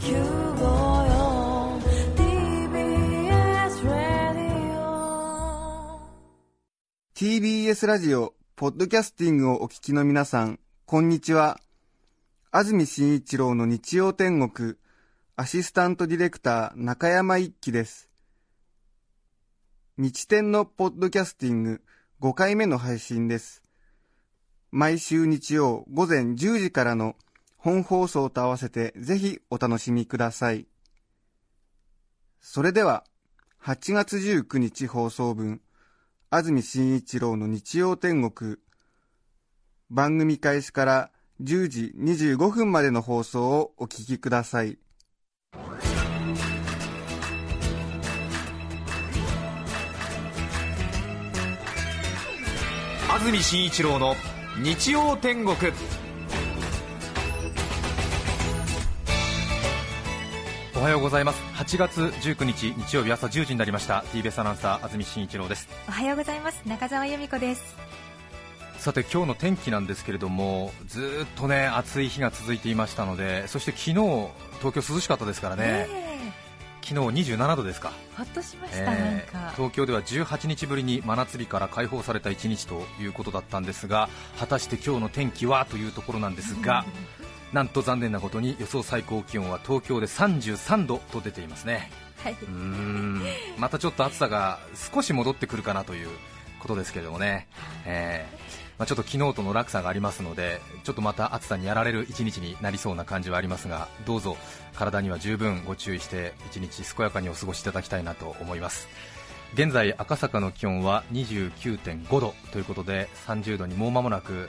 TBS ラディオ TBS ラジオ、ポッドキャスティングをお聞きの皆さん、こんにちは。安住紳一郎の日曜天国、アシスタントディレクター中山一輝です。日天のポッドキャスティング5回目の配信です。毎週日曜午前10時からの本放送と合わせてぜひお楽しみください。それでは、8月19日放送分、安住紳一郎の日曜天国番組開始から10時25分までの放送をお聞きください安住紳一郎の日曜天国おはようございます。8月19日日曜日朝10時になりました。TBS アナウンサー安住紳一郎です。おはようございます。中澤由美子です。さて今日の天気なんですけれどもずーっとね暑い日が続いていましたのでそして昨日東京涼しかったですからね。ね昨日27度ですか。えほっとしました、えーなんか。東京では18日ぶりに真夏日から解放された1日ということだったんですが果たして今日の天気はというところなんですがなんと残念なことに予想最高気温は東京で33度と出ていますね。はい。うーん。またちょっと暑さが少し戻ってくるかなということですけれどもね、えー。まあ、ちょっと昨日との落差がありますのでちょっとまた暑さにやられる一日になりそうな感じはありますがどうぞ体には十分ご注意して一日健やかにお過ごしいただきたいなと思います。現在赤坂の気温は29.5度ということで30度にもう間もなく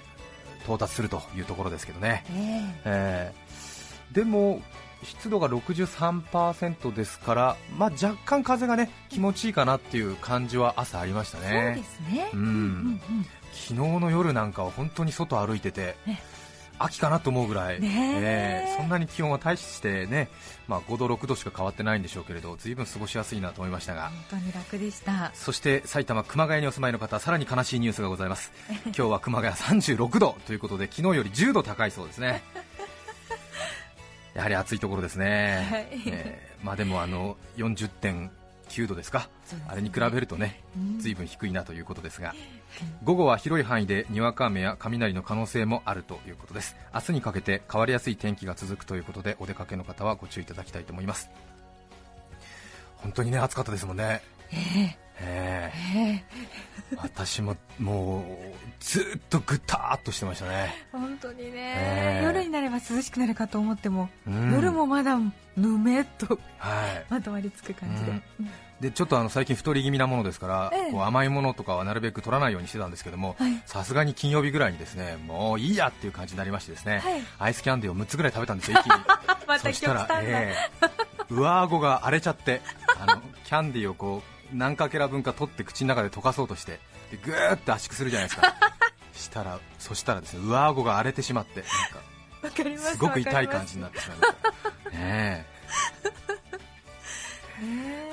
到達するというところですけどね、ねえ。ーでも湿度が63%ですから、まあ、若干風がね気持ちいいかなっていう感じは朝ありましたえそうねですね。うん。うんうん。昨日の夜なんかは本当に外歩いててね秋かなと思うぐらい、ねえ。えーそんなに気温は大してね、まあ、5度、6度しか変わってないんでしょうけれど随分過ごしやすいなと思いましたが。本当に楽でした。そして埼玉熊谷にお住まいの方さらに悲しいニュースがございます。今日は熊谷36度ということで昨日より10度高いそうですね。やはり暑いところですね、はい。えーまあ、でもあの40.9度ですか。すね。あれに比べるとねうん。随分低いなということですが午後は広い範囲でにわか雨や雷の可能性もあるということです。明日にかけて変わりやすい天気が続くということでお出かけの方はご注意いただきたいと思います。本当にね暑かったですもんね。えええ。え私ももうずっとぐたーっとしてましたね。本当にね、ええ。夜になれば涼しくなるかと思っても、うん。夜もまだぬめっとはい。まとわりつく感じで、うん。でちょっとあの最近太り気味なものですから、ええ。こう甘いものとかはなるべく取らないようにしてたんですけどもはい。さすがに金曜日ぐらいにですねもういいやっていう感じになりましてですね、はい。アイスキャンディーを6つぐらい食べたんですよ一気に。ま たそしたらええ。上顎が荒れちゃってあのキャンディーをこう何かけら分か取って口の中で溶かそうとしてでぐーって圧縮するじゃないですか。したらそしたらですね上顎が荒れてしまってなんかすすごく痛い感じになってしまいました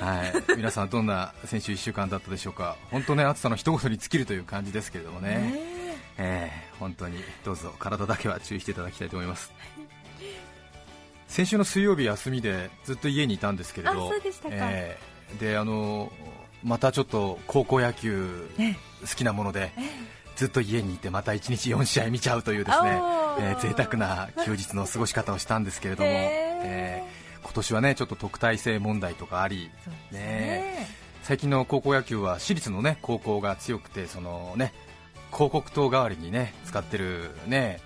はい、皆さんどんな先週1週間だったでしょうか。本当ね暑さの一言に尽きるという感じですけれどもね。ねえ。え本当にどうぞ体だけは注意していただきたいと思います。先週の水曜日休みでずっと家にいたんですけれどあそうでしたか。ええ。であのまたちょっと高校野球ね好きなものでずっと家にいてまた1日4試合見ちゃうというですね、えー贅沢な休日の過ごし方をしたんですけれども、えー今年はねちょっと特待生問題とかありね。最近の高校野球は私立のね高校が強くてそのね広告塔代わりにね使ってるね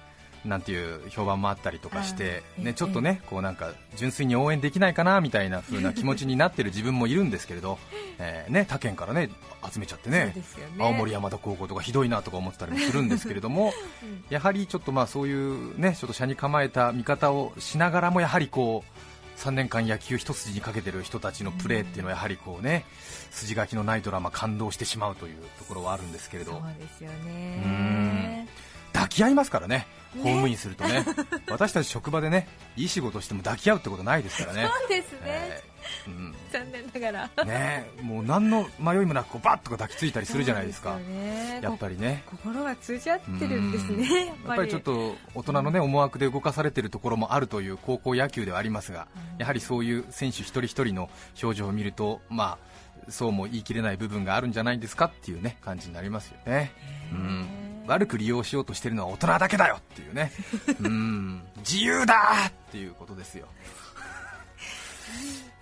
なんていう評判もあったりとかしてねちょっとねこうなんか純粋に応援できないかなみたいな風な気持ちになってる自分もいるんですけれど、えーね他県からね集めちゃってね青森山田高校とかひどいなとか思ってたりもするんですけれども うん。やはりちょっとまあそういうねちょっと車に構えた見方をしながらもやはりこう3年間野球一筋にかけてる人たちのプレーっていうのはやはりこうね筋書きのないドラマ感動してしまうというところはあるんですけど。そうですようん。ね抱き合いますからね、公務員するとね、私たち職場でねいい仕事しても抱き合うってことないですからね。そうですね、えーうん。残念ながら。ねもう何の迷いもなくこうバッとか抱きついたりするじゃないですか。そう、よね。やっぱりね。こ心が通じ合ってるんですねやっやっぱりちょっと大人の、ね、思惑で動かされているところもあるという高校野球ではありますが、やはりそういう選手一人一人の表情を見ると、まあ、そうも言い切れない部分があるんじゃないですかっていう、ね、感じになりますよね、うん、悪く利用しようとしてるのは大人だけだよっていうね、うん、自由だっていうことですよ。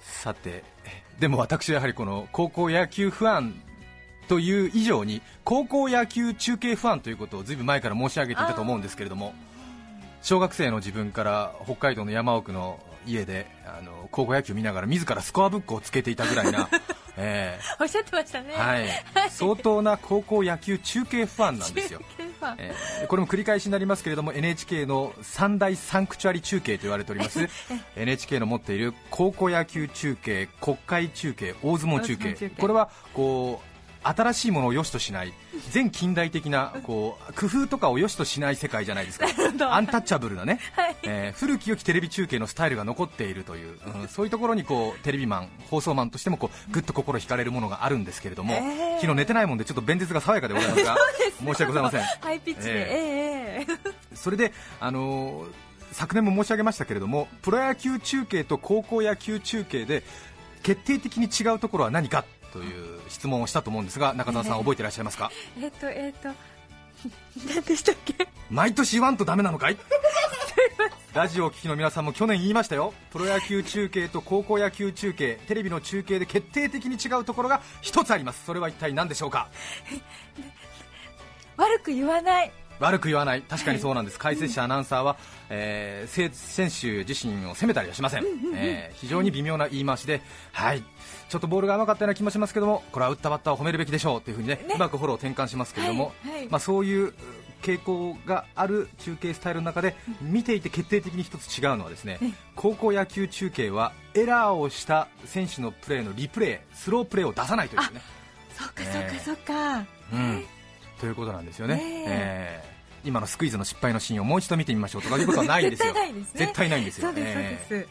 さて、でも私はやはりこの高校野球ファンという以上に高校野球中継ファンということをずいぶん前から申し上げていたと思うんですけれども小学生の自分から北海道の山奥の家であの高校野球見ながら自らスコアブックをつけていたぐらいな、えおっしゃってましたね。ーはい、相当な高校野球中継ファンなんですよ。えーこれも繰り返しになりますけれども NHK の三大サンクチュアリ中継と言われております。NHK の持っている高校野球中継、国会中継、大相撲中継。これはこう新しいものを良しとしない全近代的なこう工夫とかを良しとしない世界じゃないですか。ど。アンタッチャブルなね、はいえー古き良きテレビ中継のスタイルが残っているという、うんそういうところにこうテレビマン、放送マンとしてもこうぐっと心惹かれるものがあるんですけれども、えー。昨日寝てないもんでちょっと弁舌が爽やかでございますが 申し訳ございません。ハイピッチで、えええええそれで、あのー昨年も申し上げましたけれどもプロ野球中継と高校野球中継で決定的に違うところは何かという質問をしたと思うんですが中澤さん、覚えていらっしゃいますか？えっとえっと何でしたっけ？毎年言わんとダメなのかい？ラジオをお聞きの皆さんも去年言いましたよ。プロ野球中継と高校野球中継テレビの中継で決定的に違うところが一つあります。それは一体何でしょうか？悪く言わない悪く言わない、確かにそうなんです、解説者、アナウンサーは、えーせ選手自身を責めたりはしません、えー非常に微妙な言い回しで、はい、ちょっとボールが甘かったような気もしますけども、これは打ったバッターを褒めるべきでしょうというふうにね、うまくフォローを転換しますけれども、はいはい。まあ、そういう傾向がある中継スタイルの中で、見ていて決定的に一つ違うのはですね、高校野球中継はエラーをした選手のプレーのリプレイ、スロープレーを出さないというね。そっかええそっかそっか、うん、ということなんですよね、ねえ。えー今のスクイズの失敗のシーンをもう一度見てみましょうとかいうことはないんですよ。絶対ないですね。絶対ないんですよ。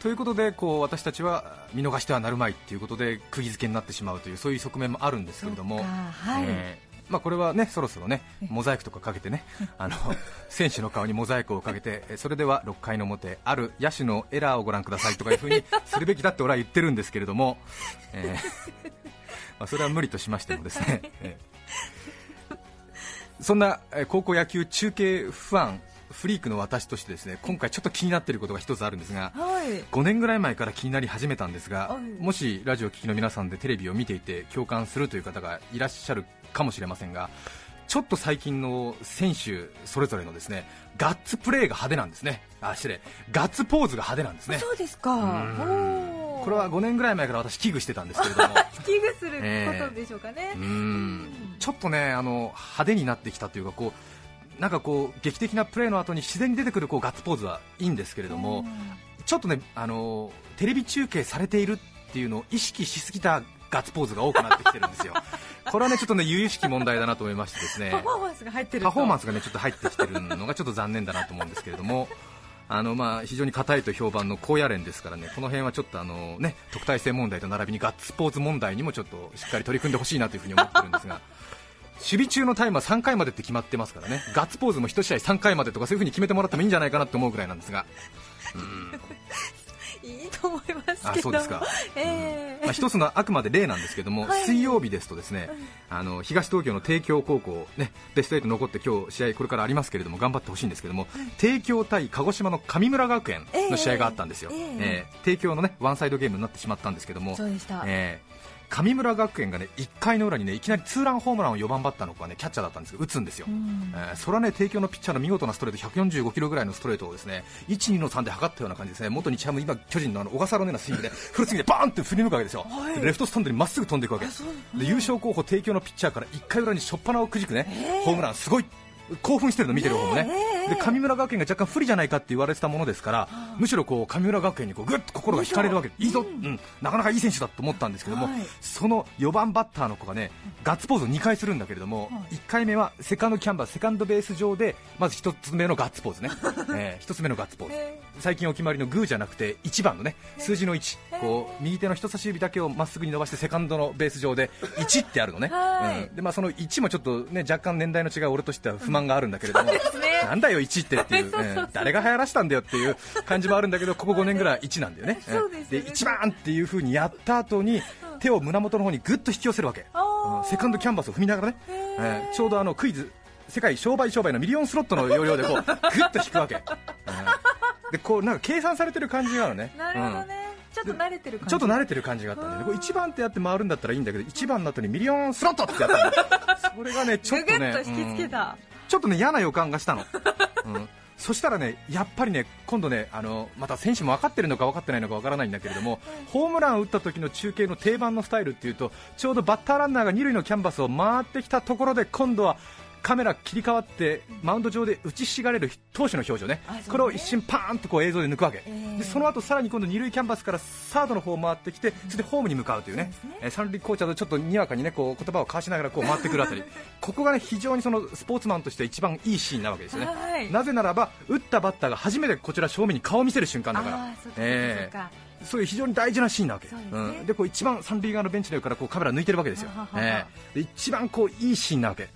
ということでこう私たちは見逃してはなるまいということで釘付けになってしまうというそういう側面もあるんですけれども。はい。えーまあ、これはねそろそろねモザイクとかかけてねあの選手の顔にモザイクをかけてえーそれでは6回の表ある野手のエラーをご覧くださいとかいうふうに するべきだって俺は言ってるんですけれども、えー まあ、それは無理としましてもですね、えーそんなえー高校野球中継ファンフリークの私としてですね今回ちょっと気になっていることが一つあるんですがはい。5年ぐらい前から気になり始めたんですがはい。もしラジオを聴きの皆さんでテレビを見ていて共感するという方がいらっしゃるかもしれませんがちょっと最近の選手それぞれのですねガッツプレーが派手なんですね。あ失礼。ガッツポーズが派手なんですね。そうですかこれは5年ぐらい前から私危惧してたんですけれども。危惧することでしょうかね、うーん。ちょっとねあの派手になってきたというかこうなんかこう劇的なプレーの後に自然に出てくるこうガッツポーズはいいんですけれども、ちょっとねあのテレビ中継されているっていうのを意識しすぎたガッツポーズが多くなってきてるんですよ。これはねちょっとね由々しき問題だなと思いましてですね。パフォーマンスが入ってると。パフォーマンスがねちょっと入ってきてるのがちょっと残念だなと思うんですけれども。あのまあ非常に硬いと評判の高野連ですからね。この辺はちょっとあのね特待生問題と並びにガッツポーズ問題にもちょっとしっかり取り組んでほしいなというふうに思ってるんですが 守備中のタイムは3回までって決まってますからね。ガッツポーズも1試合3回までとかそういうふうに決めてもらってもいいんじゃないかなと思うぐらいなんですが。いいと思いますあけど。そうですか。ええ。まあ、一つのあくまで例なんですけども、はい。水曜日ですとですね、あの東東京の帝京高校、ね、ベスト8残って今日試合これからありますけれども頑張ってほしいんですけども、帝京対鹿児島の神村学園の試合があったんですよ、ええ。えー帝京のねワンサイドゲームになってしまったんですけども、そうでした。えー神村学園がね1回の裏にねいきなりツーランホームランを4番バッターの子がねキャッチャーだったんですけど打つんですよ、うん。えーそれはね帝京のピッチャーの見事なストレート145キロぐらいのストレートをですね。1、2の3で測ったような感じですね。元日ハム今巨人のあの小笠原のようなスイングでフルスイングでバーンって振り抜くわけですよ、はい。でレフトスタンドにまっすぐ飛んでいくわけ。で優勝候補帝京のピッチャーから1回裏に初っ端をくじくね、ホームラン。すごい興奮してるの見てる方もね、で神村学園が若干不利じゃないかって言われてたものですから、むしろこう神村学園にこうぐっと心が惹かれるわけ。いいぞ、うん。なかなかいい選手だと思ったんですけども、はい。その4番バッターの子がねガッツポーズを2回するんだけれども、はい。1回目はセカンドキャンバス、セカンドベース上でまず1つ目のガッツポーズね、え1つ目のガッツポーズ。え最近お決まりのグーじゃなくて1番のね数字の1、こう右手の人差し指だけをまっすぐに伸ばしてセカンドのベース上で1ってあるのね、はい。うん。でまあ、その1もちょっと、ね、若干年代の違う俺としては不満があるんだけれども、すね。なんだよ1ってっていう、えー誰が流行らしたんだよっていう感じもあるんだけどここ5年ぐらい1なんだよね、ですよね。で1番っていう風にやった後に手を胸元の方にぐっと引き寄せるわけ、セカンドキャンバスを踏みながらね、えーちょうどあのクイズ世界商売商売のミリオンスロットの要領でこう ぐっと引くわけ、うんでこうなんか計算されてる感じがあるね。なるほどね、ちょっと慣れてる感じ。ちょっと慣れてる感じがあったんで、ね、これ1番ってやって回るんだったらいいんだけど1番の後にミリオンスロットってやったそれがねちょっぐぐとねっと引きつけた、ちょっとね嫌な予感がしたの、うん、そしたらねやっぱりね今度ねあのまた選手も分かってるのか分かってないのか分からないんだけれどもホームランを打った時の中継の定番のスタイルっていうとちょうどバッターランナーが二塁のキャンバスを回ってきたところで今度はカメラ切り替わってマウンド上で打ちひしがれる投手の表情ね。ね。これを一瞬パーンとこう映像で抜くわけ、えでその後さらに今度二塁キャンバスからサードの方を回ってきてそれでホームに向かうというね。そうね。えー三塁コーチャーとちょっとにわかにねこう言葉を交わしながらこう 回ってくるあたり。ここがね非常にそのスポーツマンとして一番いいシーンなわけですよね、はいなぜならば打ったバッターが初めてこちら正面に顔を見せる瞬間だから。えーそういう非常に大事なシーンなわけ。ですね。ん、でこう一番三塁側のベンチの上からこうカメラ抜いてるわけですよ。え。ーで一番こういいシーンなわけ。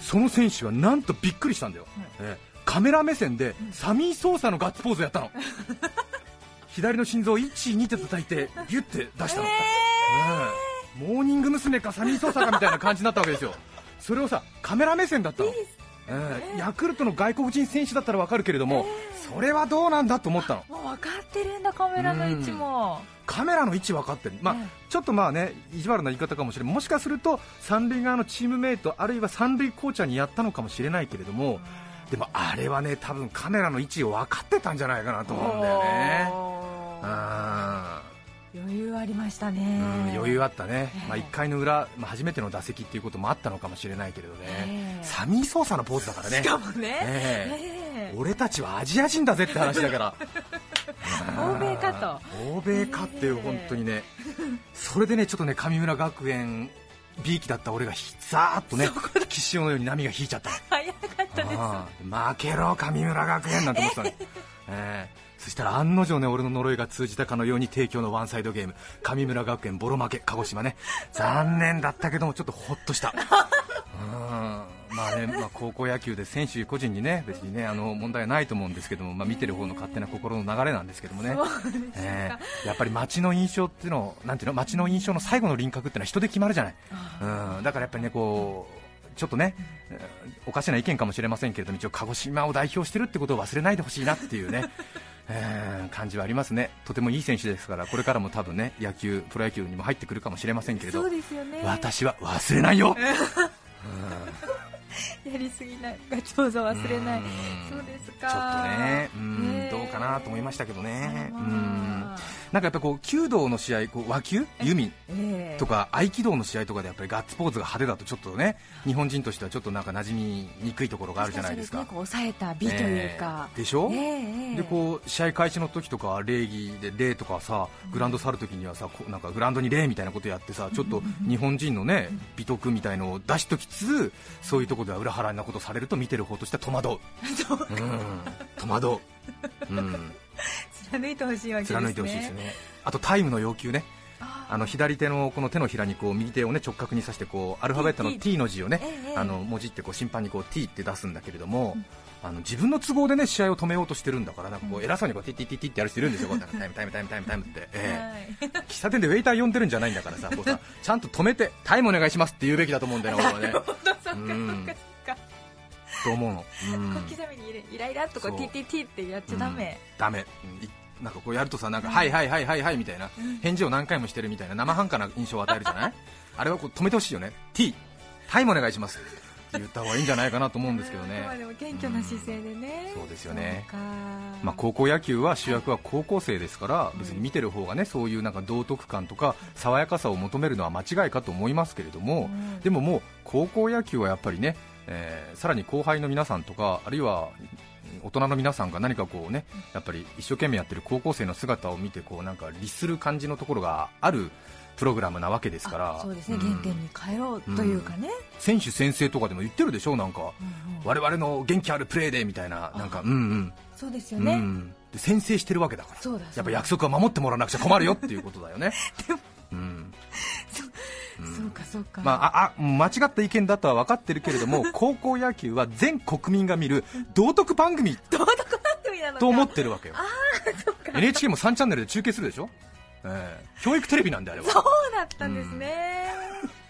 その選手はなんとびっくりしたんだよ、え。ーカメラ目線でサミー・ソーサのガッツポーズやったの。左の心臓を1、2って叩いてギュッて出したの、ええモーニング娘。かサミー・ソーサかみたいな感じになったわけですよ。それをさカメラ目線だったのええヤクルトの外国人選手だったらわかるけれども、それはどうなんだと思ったの。もう分かってるんだカメラの位置も、カメラの位置分かってる、まあええ。ちょっとまあね意地悪な言い方かもしれない、もしかすると三塁側のチームメイト、あるいは三塁コーチャーにやったのかもしれないけれども、でもあれはね多分カメラの位置を分かってたんじゃないかなと思うんだよね。あ余裕ありましたーね。うん余裕あったね、ええ。まあ、1回の裏、まあ、初めての打席っていうこともあったのかもしれないけれどね、ええ。サミー・ソーサのポーズだからね。し、かもね、え。ええ。俺たちはアジア人だぜって話だから。欧米かと。欧米かっていう本当にね。それでねちょっとね神村学園 B 期だった俺がひざーっとね岸潮のように波が引いちゃったの。早かったです。負けろ神村学園なんて思ってたね、ええそしたら案の定ね俺の呪いが通じたかのように提供のワンサイドゲーム。神村学園ボロ負け鹿児島ね。残念だったけどもちょっとほっとした。うん。まあね、まあ、高校野球で選手個人にね別にねあの問題はないと思うんですけども、まあ、見てる方の勝手な心の流れなんですけどもね、ええ。やっぱり街の印象っていうのなんていうの？街の印象の最後の輪郭っていうのは人で決まるじゃない、うん、だからやっぱりねこうちょっとね、えーおかしな意見かもしれませんけれども一応鹿児島を代表してるってことを忘れないでほしいなっていうねえー感じはありますね。とてもいい選手ですからこれからも多分ね野球プロ野球にも入ってくるかもしれませんけれどそうですよね。私は忘れないよ。やりすぎない。ガチポーズは忘れない。うん。そうですか。ちょっとね。うん。ねえどうかなと思いましたけどね。うんまあ。なんかやっぱこう弓道の試合こう和球？弓？ええ。とか合気道の試合とかでやっぱりガッツポーズが派手だとちょっとね日本人としてはちょっとなんか馴染みにくいところがあるじゃないですか。すね。抑えた美というか、えーでしょ、でこう試合開始の時とかは礼儀で礼とかさグラウンド去る時にはさこうなんかグラウンドに礼みたいなことやってさちょっと日本人のね美徳みたいのを出しときつつそういうところでは裏腹なことされると見てる方としては戸惑う、うん、戸惑う、うん、貫いてほしいわけですね。貫いてほしいですね。あとタイムの要求ね。ああの左手のこの手のひらにこう右手をね直角に刺してこうアルファベットの T T の字をねええあの文字ってこう審判にこう T って出すんだけれども、あの自分の都合でね試合を止めようとしてるんだからなんかこう偉そうにこうティッティッティッティってやる人いるんですよ、こうタイムタイムタイムタイムタイムって、ええ。はい喫茶店でウェイター呼んでるんじゃないんだからさこうさ ちゃんと止めてタイムお願いしますって言うべきだと思うんだよね、俺はね。と思うの、うん。小刻みにイライライラっとこうそう TTT ってやっちゃダメ、ダメ、うん。いなんかこうやるとさなんか、はいはいはいはいはいみたいな。返事を何回もしてるみたいな生半可な印象を与えるじゃない？あれはこう止めてほしいよね。T タイムお願いします。って言った方がいいんじゃないかなと思うんですけどね。まあでも謙虚な姿勢でね、そうですよね。まあ、高校野球は主役は高校生ですから別に見てる方がねそういうなんか道徳感とか爽やかさを求めるのは間違いかと思いますけれどもうん。でももう高校野球はやっぱりね、えーさらに後輩の皆さんとかあるいは大人の皆さんが何かこうねやっぱり一生懸命やってる高校生の姿を見てこうなんか律する感じのところがあるプログラムなわけですから。あそうですね、ん。原点に帰ろうというかね、選手先生とかでも言ってるでしょなんか、うん。うん我々の元気あるプレーでみたいななんか。うんうん。そうですよね、うん。で先制してるわけだから。そうだそうだ。やっぱ約束は守ってもらわなくちゃ困るよっていうことだよね。うん。そうかそうか、まあ、ああ間違った意見だとは分かってるけれども 高校野球は全国民が見る道徳番組。道徳番組なのか。と思ってるわけよ。NHK も3チャンネルで中継するでしょ、ええ。教育テレビなんであれは。そうだったんですね、ち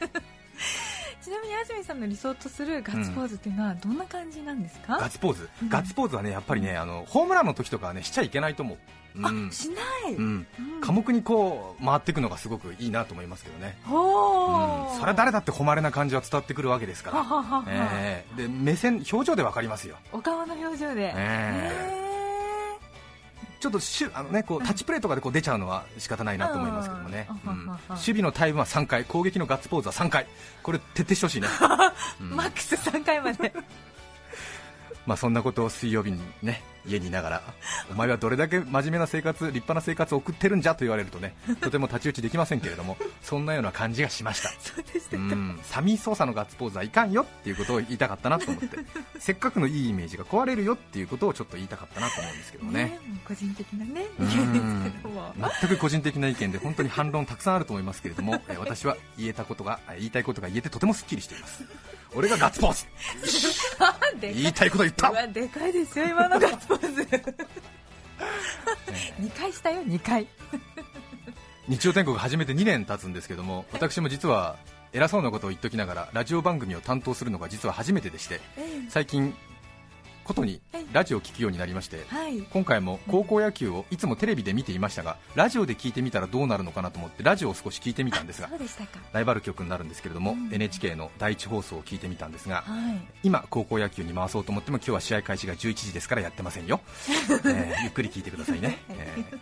なみに安住さんの理想とするガッツポーズっていうのはどんな感じなんですか、ガッツポーズ、うん。ガッツポーズはねやっぱりねあのホームランの時とかはねしちゃいけないと思う、うん。あしない、うん、うん。科目にこう回っていくのがすごくいいなと思いますけどね、うん、それは誰だって誉れな感じは伝わってくるわけですから、はははは。ええ。で目線表情で分かりますよ。お顔の表情で、えへちょっとしゅあの、ね、こうタッチプレーとかでこう出ちゃうのは仕方ないなと思いますけどもね、うん守備のタイムは3回攻撃のガッツポーズは3回。これ徹底してほしいね、マックス3回まで まあ、そんなことを水曜日にね家にいながらお前はどれだけ真面目な生活立派な生活を送ってるんじゃと言われるとねとても太刀打ちできませんけれども そんなような感じがしました。そうでしたか、うん。サミー・ソーサのガッツポーズはいかんよっていうことを言いたかったなと思って せっかくのいいイメージが壊れるよっていうことをちょっと言いたかったなと思うんですけどもね。ね個人的なねう意見んですけども。全く個人的な意見で本当に反論たくさんあると思いますけれどもえー私は言えたことがえー言いたいことが言えてとてもすっきりしています俺がガッツポーズ。で言いたいこと言った。でかいですよ今のガッツポーズ。2回したよ2回。日曜天国始めて2年経つんですけども私も実は偉そうなことを言っときながらラジオ番組を担当するのが実は初めてでして最近ことにラジオを聞くようになりましてはい。今回も高校野球をいつもテレビで見ていましたがラジオで聞いてみたらどうなるのかなと思ってラジオを少し聞いてみたんですがライバル局になるんですけれども、うん。NHK の第一放送を聞いてみたんですがはい。今高校野球に回そうと思っても今日は試合開始が11時ですからやってませんよ、えーゆっくり聞いてくださいね、えー。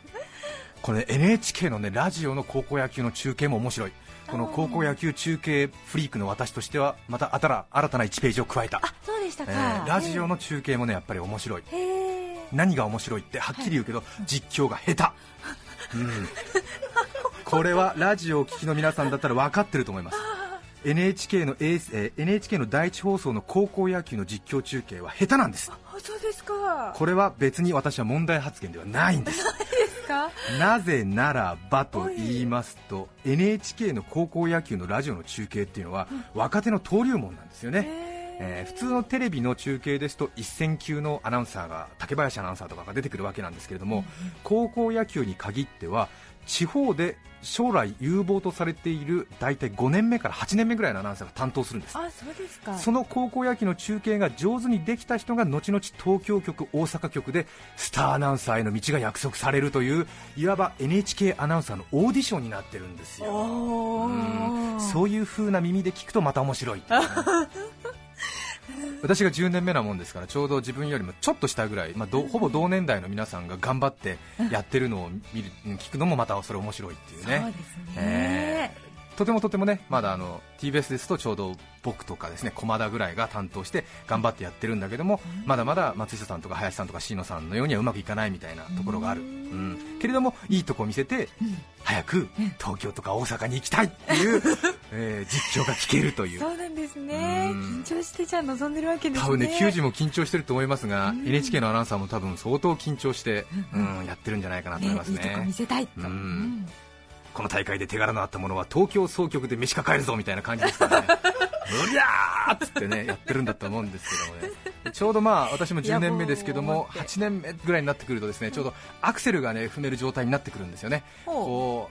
これ NHK のねラジオの高校野球の中継も面白いこの高校野球中継フリークの私としてはまた新た新たな1ページを加えた、あそうでしたか、えーラジオの中継もねやっぱり面白い。何が面白いってはっきり言うけど、実況が下手、うん、これはラジオをお聞きの皆さんだったら分かってると思います。NHK の、えー NHK の第一放送の高校野球の実況中継は下手なんです。あそうですか。これは別に私は問題発言ではないんです か？なぜならばと言いますと NHK の高校野球のラジオの中継っていうのは若手の登竜門なんですよね、えー普通のテレビの中継ですと一戦級のアナウンサーが竹林アナウンサーとかが出てくるわけなんですけれども、高校野球に限っては地方で将来有望とされている大体5年目から8年目ぐらいのアナウンサーが担当するんです。あそうですか。その高校野球の中継が上手にできた人が後々東京局、大阪局でスターアナウンサーへの道が約束されるといういわば NHK アナウンサーのオーディションになってるんですよ。そういう風な耳で聞くとまた面白い 私が10年目なもんですからちょうど自分よりもちょっと下ぐらい、まあ、どほぼ同年代の皆さんが頑張ってやってるのを見る聞くのもまたそれ面白いっていうね。そうですね、えーとてもとてもねまだあの TBS ですとちょうど僕とかですね駒田ぐらいが担当して頑張ってやってるんだけども、まだまだ松下さんとか林さんとか椎野さんのようにはうまくいかないみたいなところがある、うん。けれどもいいとこを見せて、早く東京とか大阪に行きたいっていう、えー実況が聞けるという。そうなんですね。うん。緊張してじゃあ望んでるわけですね。多分ね球児も緊張してると思いますが、うん。NHK のアナウンサーも多分相当緊張して、うんやってるんじゃないかなと思いますねいいとこ見せたいと、うん。うんこの大会で手柄のあったものは東京総局で飯抱えるぞみたいな感じですからね。うりゃーっつってねやってるんだと思うんですけどもね。ちょうどまあ私も10年目ですけどもいやもう8年目ぐらいになってくるとですねちょうどアクセルがね踏める状態になってくるんですよね。こ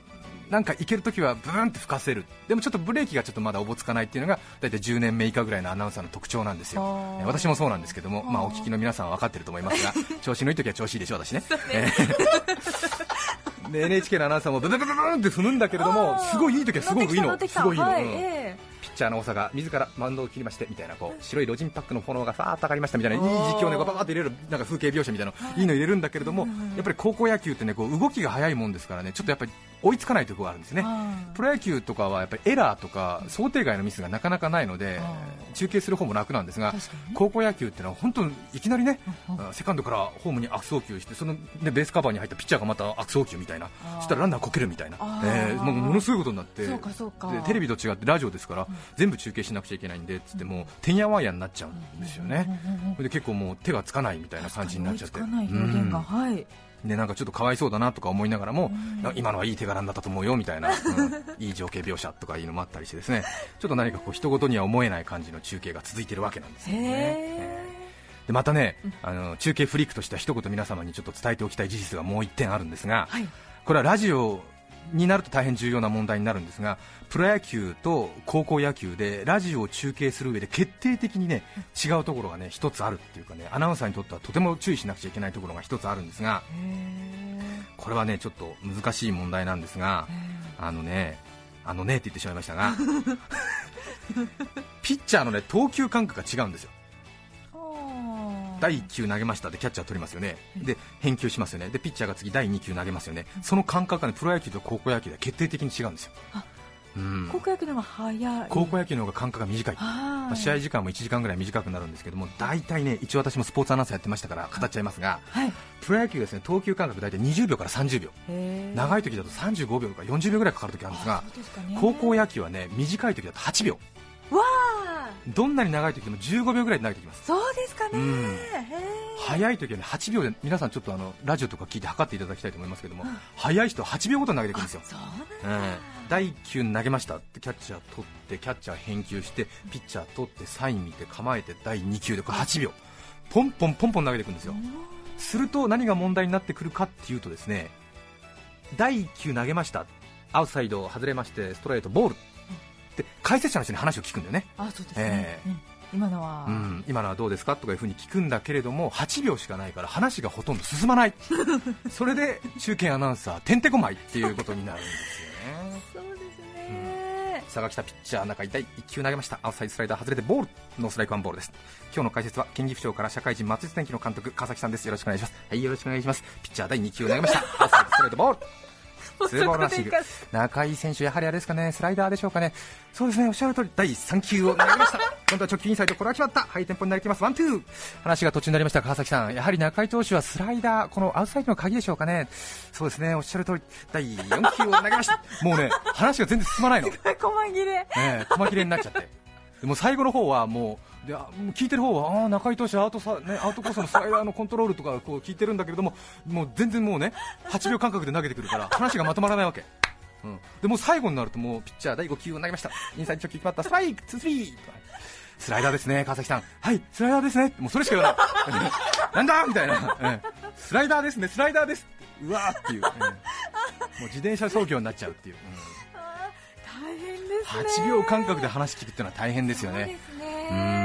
うなんか行けるときはブーンって吹かせる。でもちょっとブレーキがちょっとまだおぼつかないっていうのが大体10年目以下ぐらいのアナウンサーの特徴なんですよ。私もそうなんですけども、まあ、お聞きの皆さんは分かってると思いますが 調子のいい時は調子いいでしょ私ね。えー で NHK のアナウンサーもブブブブブンって踏むんだけれどもすごいいい時はすごくいいのすごいいいの、はいうんえピッチャーの長が自らマウンドを切りましてみたいなこう白いロジンパックの炎がさーっと上がりましたみたいないい実況をねバババって入れるなんか風景描写みたいなのいいの入れるんだけれどもやっぱり高校野球ってねこう動きが速いもんですからねちょっとやっぱり追いつかないところがあるんですね。プロ野球とかはやっぱりエラーとか想定外のミスがなかなかないのであ中継する方も楽なんですが高校野球っていうのは本当にいきなりねセカンドからホームに悪送球してその、ね、ベースカバーに入ったピッチャーがまた悪送球みたいな。そしたらランナーこけるみたいな、えーもうものすごいことになってそうかそうか。でテレビと違ってラジオですから、全部中継しなくちゃいけないんでつってもうてんやわんやになっちゃうんですよね、で結構もう手がつかないみたいな感じになっちゃってでなんかちょっとかわいそうだなとか思いながらも、うん。今のはいい手柄だったと思うよみたいな、うんいい情景描写とかいうのもあったりしてですね。ちょっと何かこう人事には思えない感じの中継が続いてるわけなんですよね。へでまたね、あの中継フリークとしては一言皆様にちょっと伝えておきたい事実がもう一点あるんですが、ーはい。これはラジオになると大変重要な問題になるんですがプロ野球と高校野球でラジオを中継する上で決定的にね違うところがね一つあるっていうかねアナウンサーにとってはとても注意しなくちゃいけないところが一つあるんですがへこれはねちょっと難しい問題なんですがあのねあのねって言ってしまいましたが ピッチャーのね投球感覚が違うんですよ第1球投げましたでキャッチャー取りますよね、で返球しますよね。でピッチャーが次第2球投げますよね、その感覚が、ね、プロ野球と高校野球では決定的に違うんですよ、あうん、高校野球の方が早い。高校野球の方が間隔が短い、あまあ、試合時間も1時間ぐらい短くなるんですけども、大体ね一応私もスポーツアナウンサーやってましたから語っちゃいますが、はい。プロ野球ですね投球間隔大体20秒から30秒、長い時だと35秒とか40秒ぐらいかかる時あるんですがね。高校野球はね短い時だと8秒、どんなに長い時でも15秒ぐらいで投げてきます。そうですかね。うん。早い時はね8秒で皆さんちょっとあのラジオとか聞いて測っていただきたいと思いますけども、早い人は8秒ごとに投げてくるんですよ。うなん第1球投げましたってキャッチャー取ってキャッチャー返球してピッチャー取ってサイン見て構えて第2球でこれ8秒。ポンポンポンポン投げていくんですよ。すると何が問題になってくるかっていうとですね第1球投げました。アウトサイド外れましてストレートボールって解説者の人に話を聞くんだよね。あそうですね、ええ。うん。今のは、うん、今のはどうですかとかいうふうに聞くんだけれども8秒しかないから話がほとんど進まない。それで中堅アナウンサーてんてこまいっていうことになるんですよね。そうですね、佐賀北ピッチャー中第1球投げました。アウトサイドスライダー外れてボール。ノーストライクワンボールです。今日の解説は県岐阜商から社会人松下電器の監督川崎さんです。よろしくお願いします。はいよろしくお願いします。ピッチャー第2球投げました。アウトサイドストレートボールツーボールナッシング中井選手、やはりあれですかねスライダーでしょうかね、そうですねおっしゃる通り第3球を投げました、今度は直球インサイド、これは決まった、ハイテンポに投げています、ワン、ツー、話が途中になりました、川崎さん、やはり中井投手はスライダー、このアウトサイドの鍵でしょうかね、そうですねおっしゃる通り第4球を投げました、もうね話が全然進まないの、細切れ。ええ細切れになっちゃって、でも最後の方はもう、であもう聞いてる方はあー中井投手アウトさ、ね、アウトコースのスライダーのコントロールとかこう聞いてるんだけれども、もう全然もうね8秒間隔で投げてくるから 話がまとまらないわけ。うん、でもう最後になるともうピッチャー第5球を投げました。インサイド直球決まったストライクツースリー。スライダーですね川崎さん。はいスライダーですね。もうそれしか言わない。なんだみたいな、ええ。スライダーですねスライダーです。うわーっていう、ええ。もう自転車操業になっちゃうっていう、うん。大変ですね。8秒間隔で話聞くっていうのは大変ですよね。ね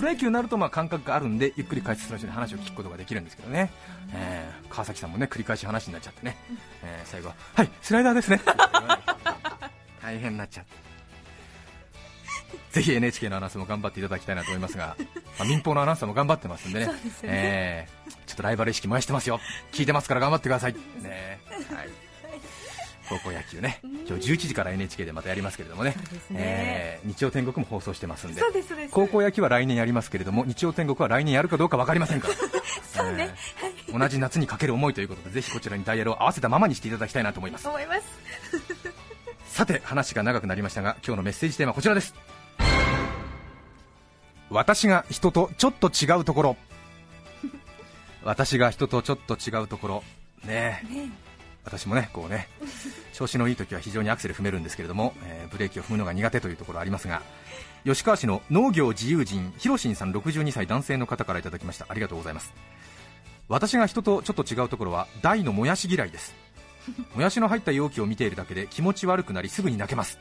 プロ野球になるとまあ感覚があるんでゆっくり解説の人に話を聞くことができるんですけどね、えー川崎さんもね繰り返し話になっちゃってね、えー最後ははいスライダーですね。大変になっちゃって。ぜひ NHK のアナウンスも頑張っていただきたいなと思いますが、まあ、民放のアナウンサーも頑張ってますんでね。でね。えーちょっとライバル意識燃やしてますよ。聞いてますから頑張ってください。ね。はい高校野球ね。今日11時から NHK でまたやりますけれどもね。ね。えー日曜天国も放送してますんで。で高校野球は来年やりますけれども日曜天国は来年やるかどうか分かりませんから。そうね。えー同じ夏にかける思いということでぜひこちらにダイヤルを合わせたままにしていただきたいなと思います。思います。さて話が長くなりましたが今日のメッセージテーマはこちらです。私が人とちょっと違うところ。私が人とちょっと違うところ。ねえ。ね私もねこうね 調子のいい時は非常にアクセル踏めるんですけれども、えーブレーキを踏むのが苦手というところありますが吉川市の農業自由人ひろしんさん62歳男性の方からいただきました。ありがとうございます。私が人とちょっと違うところは大のもやし嫌いです。もやしの入った容器を見ているだけで気持ち悪くなりすぐに泣けます。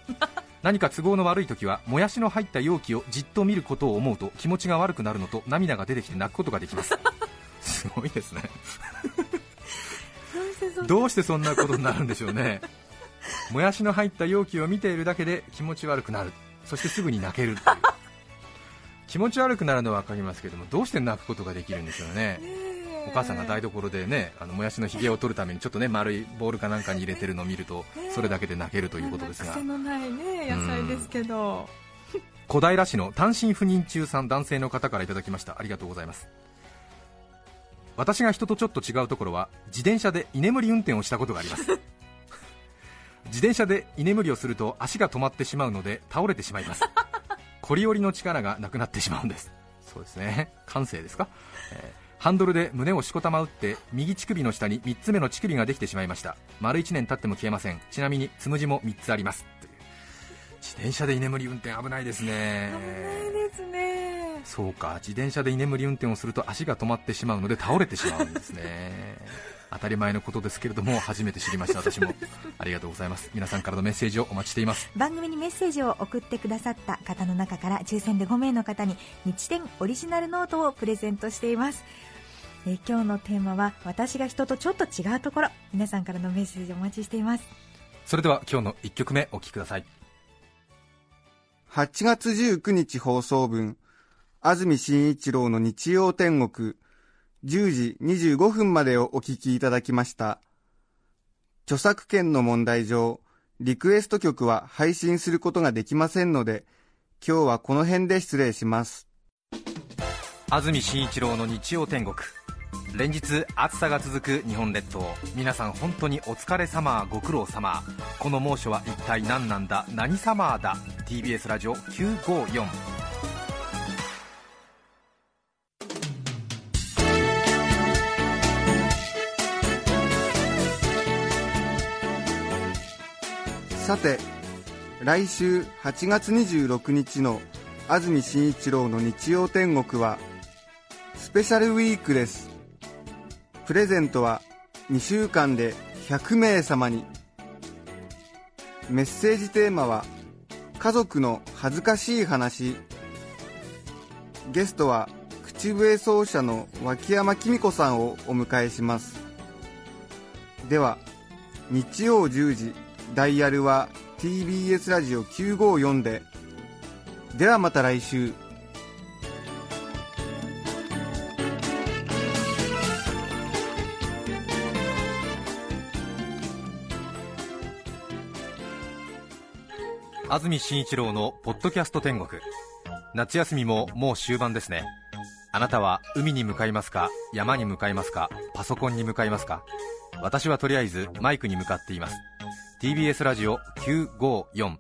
何か都合の悪い時はもやしの入った容器をじっと見ることを思うと気持ちが悪くなるのと涙が出てきて泣くことができます。すごいですねどうしてそんなことになるんでしょうね。もやしの入った容器を見ているだけで気持ち悪くなる。そしてすぐに泣けるっていう。気持ち悪くなるのは分かりますけどもどうして泣くことができるんでしょうね。ねお母さんが台所でねあのもやしのひげを取るためにちょっとね丸いボールかなんかに入れてるのを見るとそれだけで泣けるということですが。癖のないね野菜ですけど。小平市の単身赴任中さん男性の方からいただきました。ありがとうございます私が人とちょっと違うところは自転車で居眠り運転をしたことがあります。自転車で居眠りをすると足が止まってしまうので倒れてしまいます。コリオリの力がなくなってしまうんです。そうですね。感性ですか、えーハンドルで胸をしこたま打って右乳首の下に3つ目の乳首ができてしまいました。丸1年経っても消えません。ちなみにつむじも3つあります。自転車で居眠り運転危ないですね。危ないですねそうか自転車で居眠り運転をすると足が止まってしまうので倒れてしまうんですね。当たり前のことですけれども初めて知りました。私もありがとうございます。皆さんからのメッセージをお待ちしています。番組にメッセージを送ってくださった方の中から抽選で5名の方に日天オリジナルノートをプレゼントしています。えー今日のテーマは私が人とちょっと違うところ。皆さんからのメッセージお待ちしています。それでは今日の1曲目お聴きください。8月19日放送分、安住紳一郎の日曜天国、10時25分までをお聞きいただきました。著作権の問題上、リクエスト曲は配信することができませんので、今日はこの辺で失礼します。安住紳一郎の日曜天国。連日暑さが続く日本列島。皆さん本当にお疲れ様ご苦労様。この猛暑は一体何なんだ？何サマーだ TBS ラジオ954さて、来週8月26日の安住紳一郎の日曜天国は、スペシャルウィークです。プレゼントは2週間で100名様に。メッセージテーマは、家族の恥ずかしい話。ゲストは、口笛奏者の脇山紀美子さんをお迎えします。では、日曜10時、ダイヤルは TBS ラジオ954で。ではまた来週。安住紳一郎のポッドキャスト天国。夏休みももう終盤ですね。あなたは海に向かいますか？山に向かいますか？パソコンに向かいますか？私はとりあえずマイクに向かっています。TBS ラジオ954